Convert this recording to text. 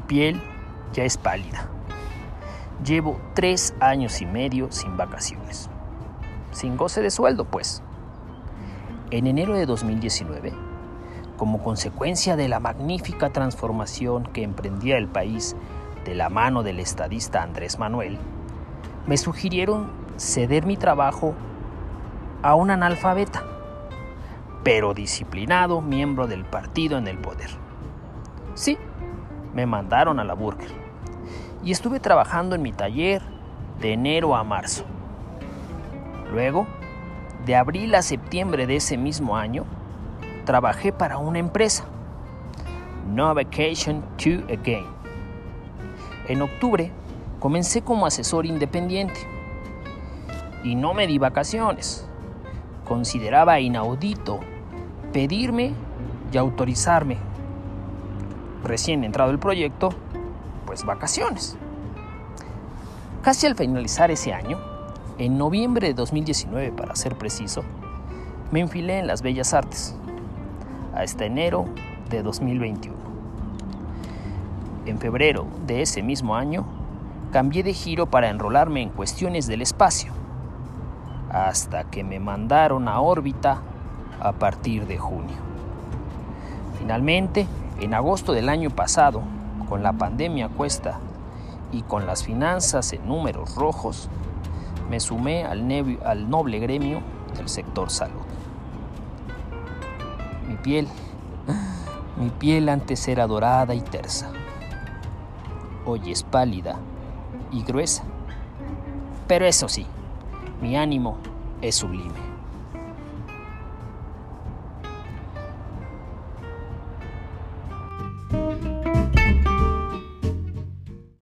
piel ya es pálida. Llevo tres años y medio sin vacaciones. Sin goce de sueldo, pues. En enero de 2019, como consecuencia de la magnífica transformación que emprendía el país de la mano del estadista Andrés Manuel, me sugirieron ceder mi trabajo a un analfabeta, pero disciplinado miembro del partido en el poder. Sí, me mandaron a la Burger y estuve trabajando en mi taller de enero a marzo. Luego, de abril a septiembre de ese mismo año, trabajé para una empresa, No Vacation to Again. En octubre comencé como asesor independiente y no me di vacaciones. Consideraba inaudito pedirme y autorizarme, recién entrado el proyecto, pues vacaciones. Casi al finalizar ese año, en noviembre de 2019 para ser preciso, me enfilé en las bellas artes, hasta enero de 2021. En febrero de ese mismo año, cambié de giro para enrolarme en cuestiones del espacio, hasta que me mandaron a órbita a partir de junio. Finalmente, en agosto del año pasado, con la pandemia cuesta y con las finanzas en números rojos, me sumé al, al noble gremio del sector salud. Mi piel, mi piel antes era dorada y tersa. Hoy es pálida y gruesa. Pero eso sí, mi ánimo es sublime.